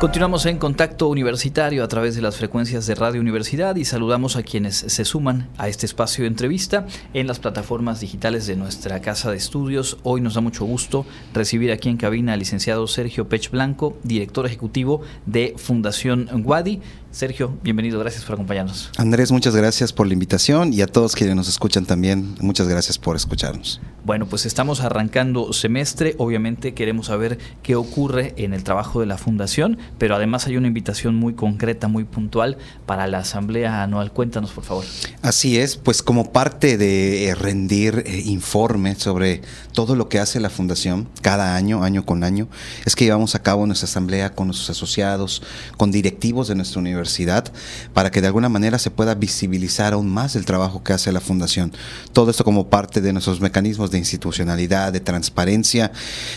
Continuamos en contacto universitario a través de las frecuencias de Radio Universidad y saludamos a quienes se suman a este espacio de entrevista en las plataformas digitales de nuestra casa de estudios. Hoy nos da mucho gusto recibir aquí en cabina al licenciado Sergio Pech Blanco, director ejecutivo de Fundación Wadi. Sergio, bienvenido, gracias por acompañarnos. Andrés, muchas gracias por la invitación y a todos quienes nos escuchan también, muchas gracias por escucharnos. Bueno, pues estamos arrancando semestre, obviamente queremos saber qué ocurre en el trabajo de la fundación, pero además hay una invitación muy concreta, muy puntual para la asamblea anual. Cuéntanos, por favor. Así es, pues como parte de eh, rendir eh, informe sobre todo lo que hace la fundación cada año, año con año, es que llevamos a cabo nuestra asamblea con nuestros asociados, con directivos de nuestra universidad para que de alguna manera se pueda visibilizar aún más el trabajo que hace la Fundación. Todo esto como parte de nuestros mecanismos de institucionalidad, de transparencia.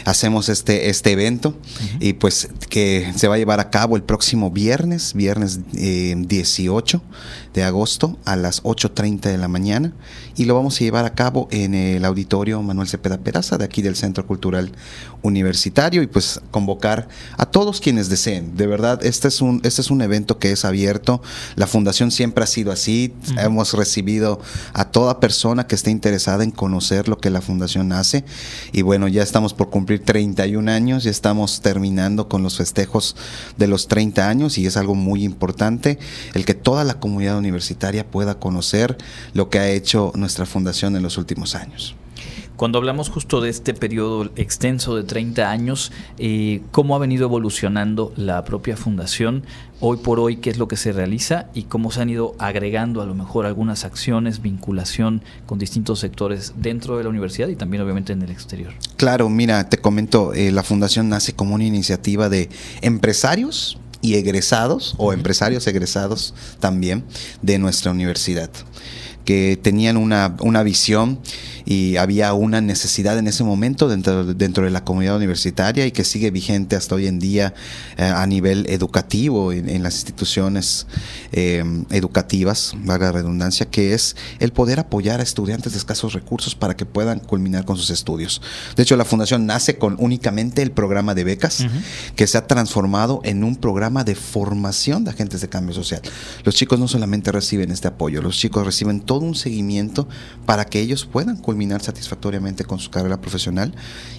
Hacemos este, este evento y pues que se va a llevar a cabo el próximo viernes, viernes 18 eh, de agosto a las 8.30 de la mañana y lo vamos a llevar a cabo en el auditorio Manuel Cepeda Peraza de aquí del Centro Cultural Universitario y pues convocar a todos quienes deseen. De verdad, este es un, este es un evento que es abierto. La fundación siempre ha sido así. Hemos recibido a toda persona que esté interesada en conocer lo que la fundación hace. Y bueno, ya estamos por cumplir 31 años, ya estamos terminando con los festejos de los 30 años y es algo muy importante el que toda la comunidad universitaria pueda conocer lo que ha hecho nuestra fundación en los últimos años. Cuando hablamos justo de este periodo extenso de 30 años, eh, ¿cómo ha venido evolucionando la propia fundación? Hoy por hoy, ¿qué es lo que se realiza y cómo se han ido agregando a lo mejor algunas acciones, vinculación con distintos sectores dentro de la universidad y también obviamente en el exterior? Claro, mira, te comento, eh, la fundación nace como una iniciativa de empresarios y egresados o empresarios egresados también de nuestra universidad que tenían una, una visión y había una necesidad en ese momento dentro, dentro de la comunidad universitaria y que sigue vigente hasta hoy en día eh, a nivel educativo en, las instituciones eh, educativas, valga la redundancia, que es el poder apoyar a estudiantes de escasos recursos para que puedan culminar con sus estudios. De hecho, la fundación nace con únicamente el programa de becas, que se ha transformado en un programa de formación de agentes de cambio social. Los chicos no solamente reciben este apoyo, los chicos reciben todo un seguimiento para que ellos puedan culminar satisfactoriamente con su carrera profesional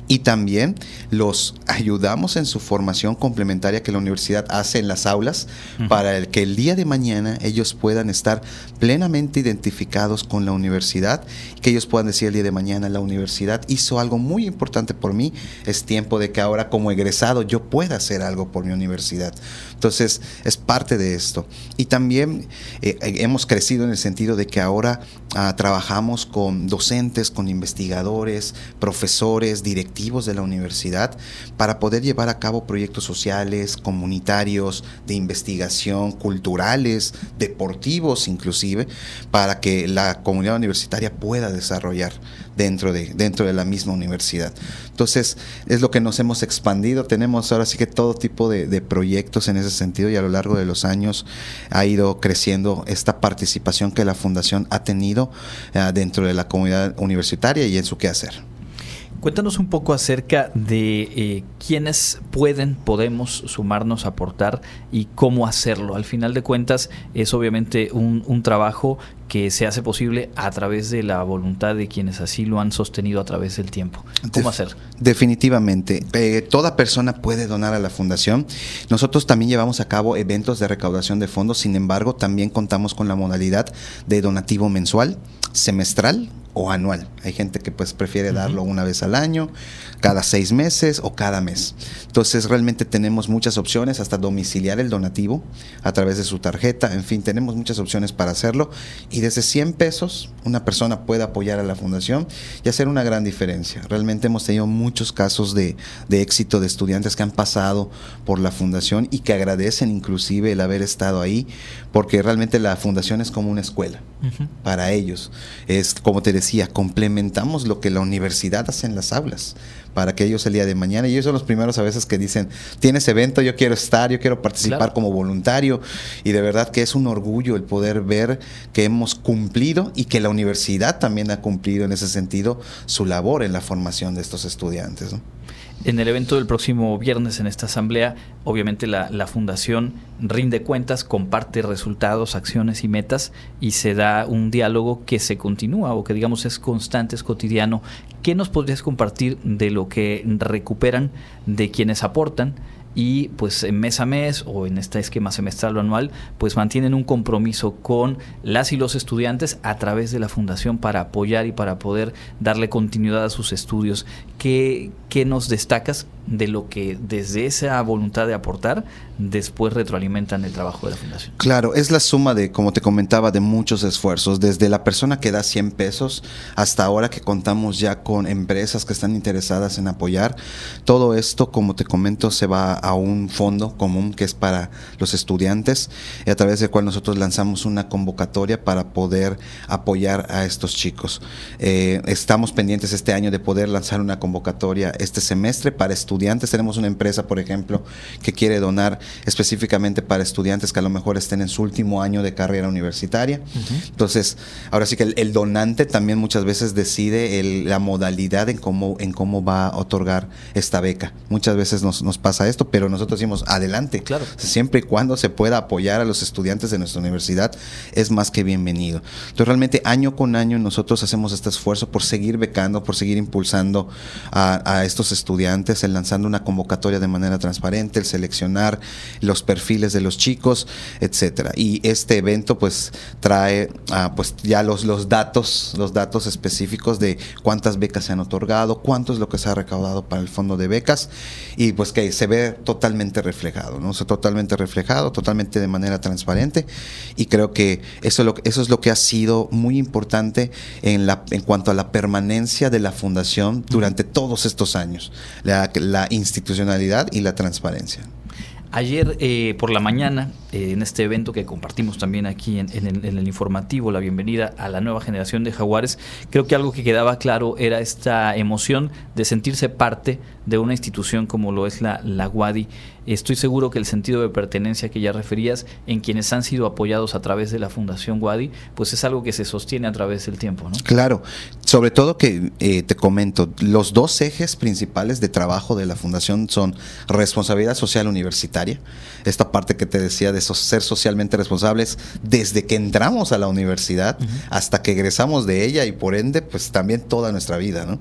y también los ayudamos en su formación complementaria que la universidad hace en las aulas para el que el día de mañana ellos puedan estar plenamente identificados con la universidad, que ellos puedan decir el día de mañana la universidad hizo algo muy importante por mí, es tiempo de que ahora como egresado yo pueda hacer algo por mi universidad. Entonces es parte de esto. Y también eh, hemos crecido en el sentido de que ahora ahora ah, trabajamos con docentes, con investigadores, profesores, directivos de la universidad, para poder llevar a cabo proyectos sociales, comunitarios, de investigación, culturales, deportivos inclusive, para que la comunidad universitaria pueda desarrollar dentro de, dentro de la misma universidad. Entonces, es lo que nos hemos expandido. Tenemos ahora sí que todo tipo de, proyectos en ese sentido y a lo largo de los años ha ido creciendo esta participación que la Fundación ha tenido dentro de la comunidad universitaria y en su quehacer. Cuéntanos un poco acerca de eh, quiénes pueden, podemos sumarnos, aportar y cómo hacerlo. Al final de cuentas es obviamente un, trabajo que se hace posible a través de la voluntad de quienes así lo han sostenido a través del tiempo. ¿Cómo hacer? Definitivamente. Eh, toda persona puede donar a la fundación. Nosotros también llevamos a cabo eventos de recaudación de fondos, sin embargo, también contamos con la modalidad de donativo mensual, semestral o anual. Hay gente que pues prefiere darlo una vez al año, cada seis meses o cada mes. Entonces realmente tenemos muchas opciones, hasta domiciliar el donativo a través de su tarjeta, en fin, tenemos muchas opciones para hacerlo y desde 100 pesos una persona puede apoyar a la fundación y hacer una gran diferencia. Realmente hemos tenido muchos casos de, éxito de estudiantes que han pasado por la fundación y que agradecen inclusive el haber estado ahí, porque realmente la fundación es como una escuela para ellos. Es como te decía, complementamos lo que la universidad hace en las aulas para que ellos el día de mañana, y ellos son los primeros a veces que dicen, tienes evento, yo quiero estar, yo quiero participar como voluntario, y de verdad que es un orgullo el poder ver que hemos cumplido y que la universidad también ha cumplido en ese sentido su labor en la formación de estos estudiantes. En el evento del próximo viernes en esta asamblea, obviamente la, la, fundación rinde cuentas, comparte resultados, acciones y metas y se da un diálogo que se continúa o que digamos es constante, es cotidiano. ¿Qué nos podrías compartir de lo que recuperan de quienes aportan? Y pues mes a mes o en este esquema semestral o anual pues mantienen un compromiso con las y los estudiantes a través de la fundación para apoyar y para poder darle continuidad a sus estudios. ¿Qué, qué nos destacas de lo que desde esa voluntad de aportar después retroalimentan el trabajo de la fundación? Claro, es la suma de, como te comentaba, de muchos esfuerzos, desde la persona que da 100 pesos hasta ahora que contamos ya con empresas que están interesadas en apoyar. Todo esto, como te comento, se va a un fondo común que es para los estudiantes, y a través del cual nosotros lanzamos una convocatoria para poder apoyar a estos chicos. Eh, estamos pendientes este año de poder lanzar una convocatoria este semestre para estudiantes. Tenemos una empresa, por ejemplo, que quiere donar específicamente para estudiantes que a lo mejor estén en su último año de carrera universitaria. Entonces, ahora sí que el, donante también muchas veces decide la modalidad en cómo, en cómo va a otorgar esta beca. Muchas veces nos, nos pasa esto, pero nosotros decimos adelante. Claro. Siempre y cuando se pueda apoyar a los estudiantes de nuestra universidad, es más que bienvenido. Entonces, realmente año con año nosotros hacemos este esfuerzo por seguir becando, por seguir impulsando a, estos estudiantes, el lanzando una convocatoria de manera transparente, el seleccionar los perfiles de los chicos, etcétera. Y este evento pues trae ah, pues ya los, los datos, los datos específicos de cuántas becas se han otorgado, cuánto es lo que se ha recaudado para el fondo de becas y pues que se ve totalmente reflejado, ¿no? O totalmente reflejado, totalmente de manera transparente y creo que eso es lo, eso es lo que ha sido muy importante en, la, en cuanto a la permanencia de la fundación durante todos estos años, la, la institucionalidad y la transparencia. Ayer eh, por la mañana, eh, en este evento que compartimos también aquí en, el, informativo, la bienvenida a la nueva generación de jaguares, creo que algo que quedaba claro era esta emoción de sentirse parte de una institución como lo es la, la WADI Estoy seguro que el sentido de pertenencia que ya referías en quienes han sido apoyados a través de la Fundación Wadi, pues es algo que se sostiene a través del tiempo, ¿no? Claro, sobre todo que eh, te comento, los dos ejes principales de trabajo de la Fundación son responsabilidad social universitaria, esta parte que te decía de ser socialmente responsables desde que entramos a la universidad hasta que egresamos de ella y por ende, pues también toda nuestra vida, ¿no?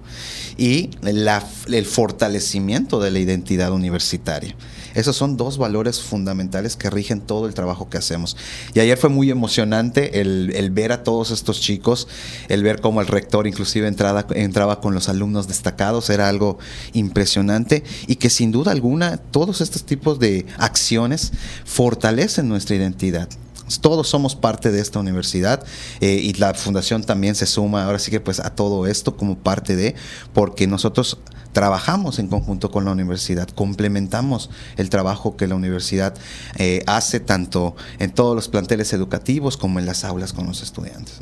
Y el fortalecimiento de la identidad universitaria. Esos son dos valores fundamentales que rigen todo el trabajo que hacemos. Y ayer fue muy emocionante el, ver a todos estos chicos, el ver cómo el rector inclusive entraba, entraba con los alumnos destacados, era algo impresionante y que sin duda alguna todos estos tipos de acciones fortalecen nuestra identidad. Todos somos parte de esta universidad eh, y la fundación también se suma ahora sí que pues a todo esto como parte de porque nosotros trabajamos en conjunto con la universidad, complementamos el trabajo que la universidad eh, hace tanto en todos los planteles educativos como en las aulas con los estudiantes.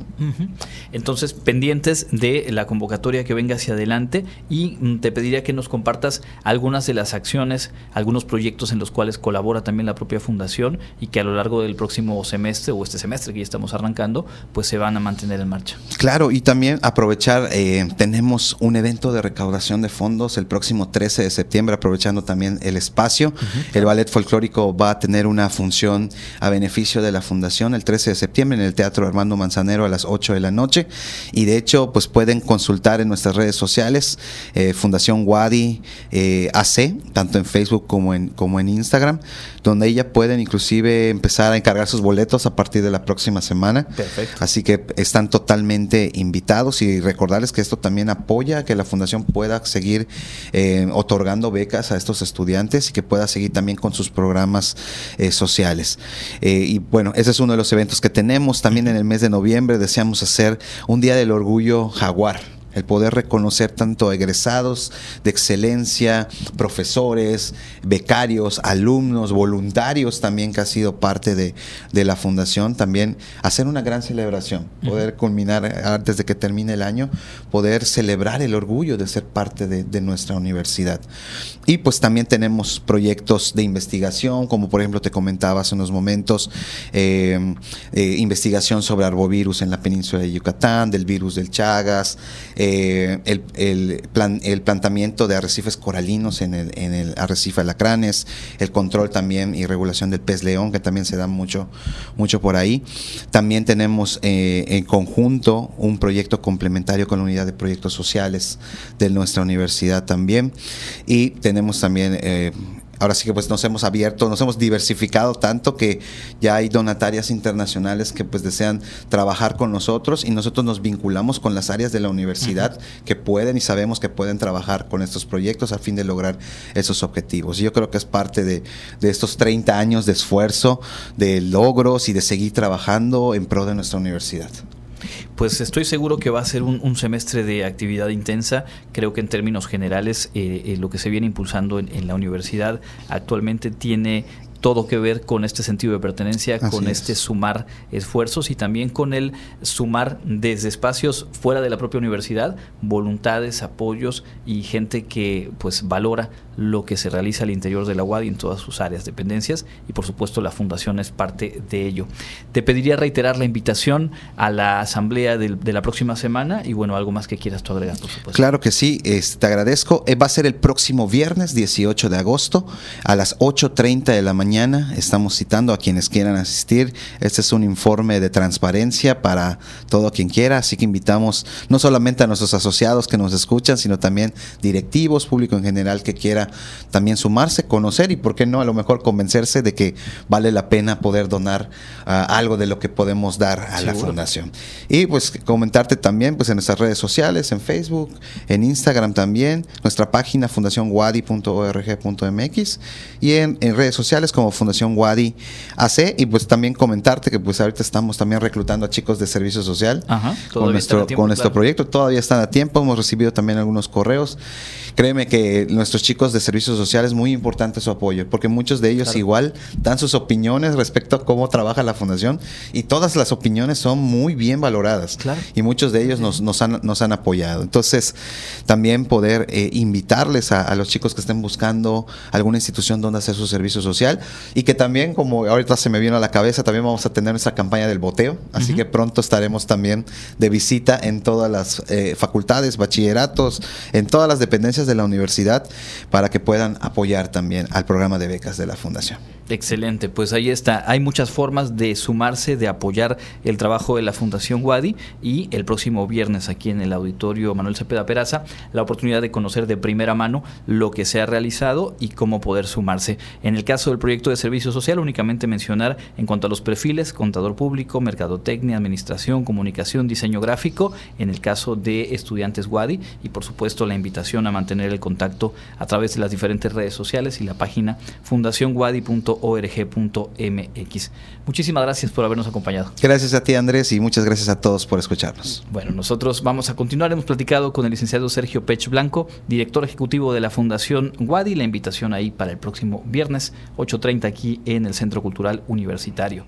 Entonces, pendientes de la convocatoria que venga hacia adelante y mm, te pediría que nos compartas algunas de las acciones, algunos proyectos en los cuales colabora también la propia fundación y que a lo largo del próximo semestre o este semestre que ya estamos arrancando, pues se van a mantener en marcha. Claro, y también aprovechar, eh, tenemos un evento de recaudación de fondos el próximo 13 de septiembre, aprovechando también el espacio. El ballet folclórico va a tener una función a beneficio de la fundación el 13 de septiembre en el Teatro Armando Manzanero a las 8 de la noche. Y de hecho, pues pueden consultar en nuestras redes sociales, eh, Fundación Wadi eh, AC, tanto en Facebook como en, como en Instagram, donde ella pueden inclusive empezar a encargar sus boletos a partir de la próxima semana. Perfecto. Así que están totalmente invitados y recordarles que esto también apoya a que la fundación pueda seguir eh, otorgando becas a estos estudiantes y que pueda seguir también con sus programas eh, sociales. Eh, y bueno, ese es uno de los eventos que tenemos. También en el mes de noviembre deseamos hacer un Día del Orgullo Jaguar el poder reconocer tanto egresados de excelencia, profesores, becarios, alumnos, voluntarios también que ha sido parte de, la fundación, también hacer una gran celebración, poder culminar antes de que termine el año, poder celebrar el orgullo de ser parte de, nuestra universidad. Y pues también tenemos proyectos de investigación, como por ejemplo te comentaba hace unos momentos, eh, eh, investigación sobre arbovirus en la península de Yucatán, del virus del Chagas, eh, el, el, plan, el, plantamiento de arrecifes coralinos en el, en el arrecife Alacranes, el control también y regulación del pez león, que también se da mucho, mucho por ahí. También tenemos eh, en conjunto un proyecto complementario con la unidad de proyectos sociales de nuestra universidad también. Y tenemos también eh, ahora sí que pues nos hemos abierto, nos hemos diversificado tanto que ya hay donatarias internacionales que pues desean trabajar con nosotros y nosotros nos vinculamos con las áreas de la universidad que pueden y sabemos que pueden trabajar con estos proyectos a fin de lograr esos objetivos. Y yo creo que es parte de, de estos 30 años de esfuerzo, de logros y de seguir trabajando en pro de nuestra universidad. Pues estoy seguro que va a ser un, semestre de actividad intensa. Creo que en términos generales eh, eh, lo que se viene impulsando en, la universidad actualmente tiene todo que ver con este sentido de pertenencia, con este sumar esfuerzos y también con el sumar desde espacios fuera de la propia universidad voluntades, apoyos y gente que pues valora lo que se realiza al interior de la UAD y en todas sus áreas, dependencias y por supuesto la fundación es parte de ello. Te pediría reiterar la invitación a la asamblea de, la próxima semana y bueno, algo más que quieras tú agregar, por supuesto. Claro que sí, te agradezco. Eh, va a ser el próximo viernes 18 de agosto a las 8.30 de la mañana. Estamos citando a quienes quieran asistir. Este es un informe de transparencia para todo quien quiera, así que invitamos no solamente a nuestros asociados que nos escuchan, sino también directivos, público en general que quiera también sumarse, conocer y, por qué no, a lo mejor convencerse de que vale la pena poder donar ah, algo de lo que podemos dar a la fundación. Y pues comentarte también pues en nuestras redes sociales, en Facebook, en Instagram también, nuestra página fundacionwadi.org.mx y en, redes sociales como Fundación Wadi AC y pues también comentarte que pues ahorita estamos también reclutando a chicos de servicio social con nuestro, con nuestro proyecto, todavía están a tiempo, hemos recibido también algunos correos. Créeme que nuestros chicos de servicios sociales muy importante su apoyo, porque muchos de ellos igual dan sus opiniones respecto a cómo trabaja la fundación y todas las opiniones son muy bien valoradas y muchos de ellos nos, nos, han, nos han apoyado. Entonces, también poder eh, invitarles a, los chicos que estén buscando alguna institución donde hacer su servicio social y que también, como ahorita se me vino a la cabeza, también vamos a tener esa campaña del boteo, así que pronto estaremos también de visita en todas las eh, facultades, bachilleratos, en todas las dependencias de la universidad para que puedan apoyar también al programa de becas de la Fundación. Excelente, pues ahí está. Hay muchas formas de sumarse, de apoyar el trabajo de la Fundación Wadi y el próximo viernes aquí en el auditorio Manuel Cepeda Peraza, la oportunidad de conocer de primera mano lo que se ha realizado y cómo poder sumarse. En el caso del proyecto de servicio social, únicamente mencionar en cuanto a los perfiles, contador público, mercadotecnia, administración, comunicación, diseño gráfico, en el caso de estudiantes Wadi y por supuesto la invitación a mantener el contacto a través de las diferentes redes sociales y la página fundacionwadi.org org.mx. Muchísimas gracias por habernos acompañado. Gracias a ti Andrés y muchas gracias a todos por escucharnos. Bueno, nosotros vamos a continuar. Hemos platicado con el licenciado Sergio Pech Blanco, director ejecutivo de la Fundación Wadi. La invitación ahí para el próximo viernes 8.30 aquí en el Centro Cultural Universitario.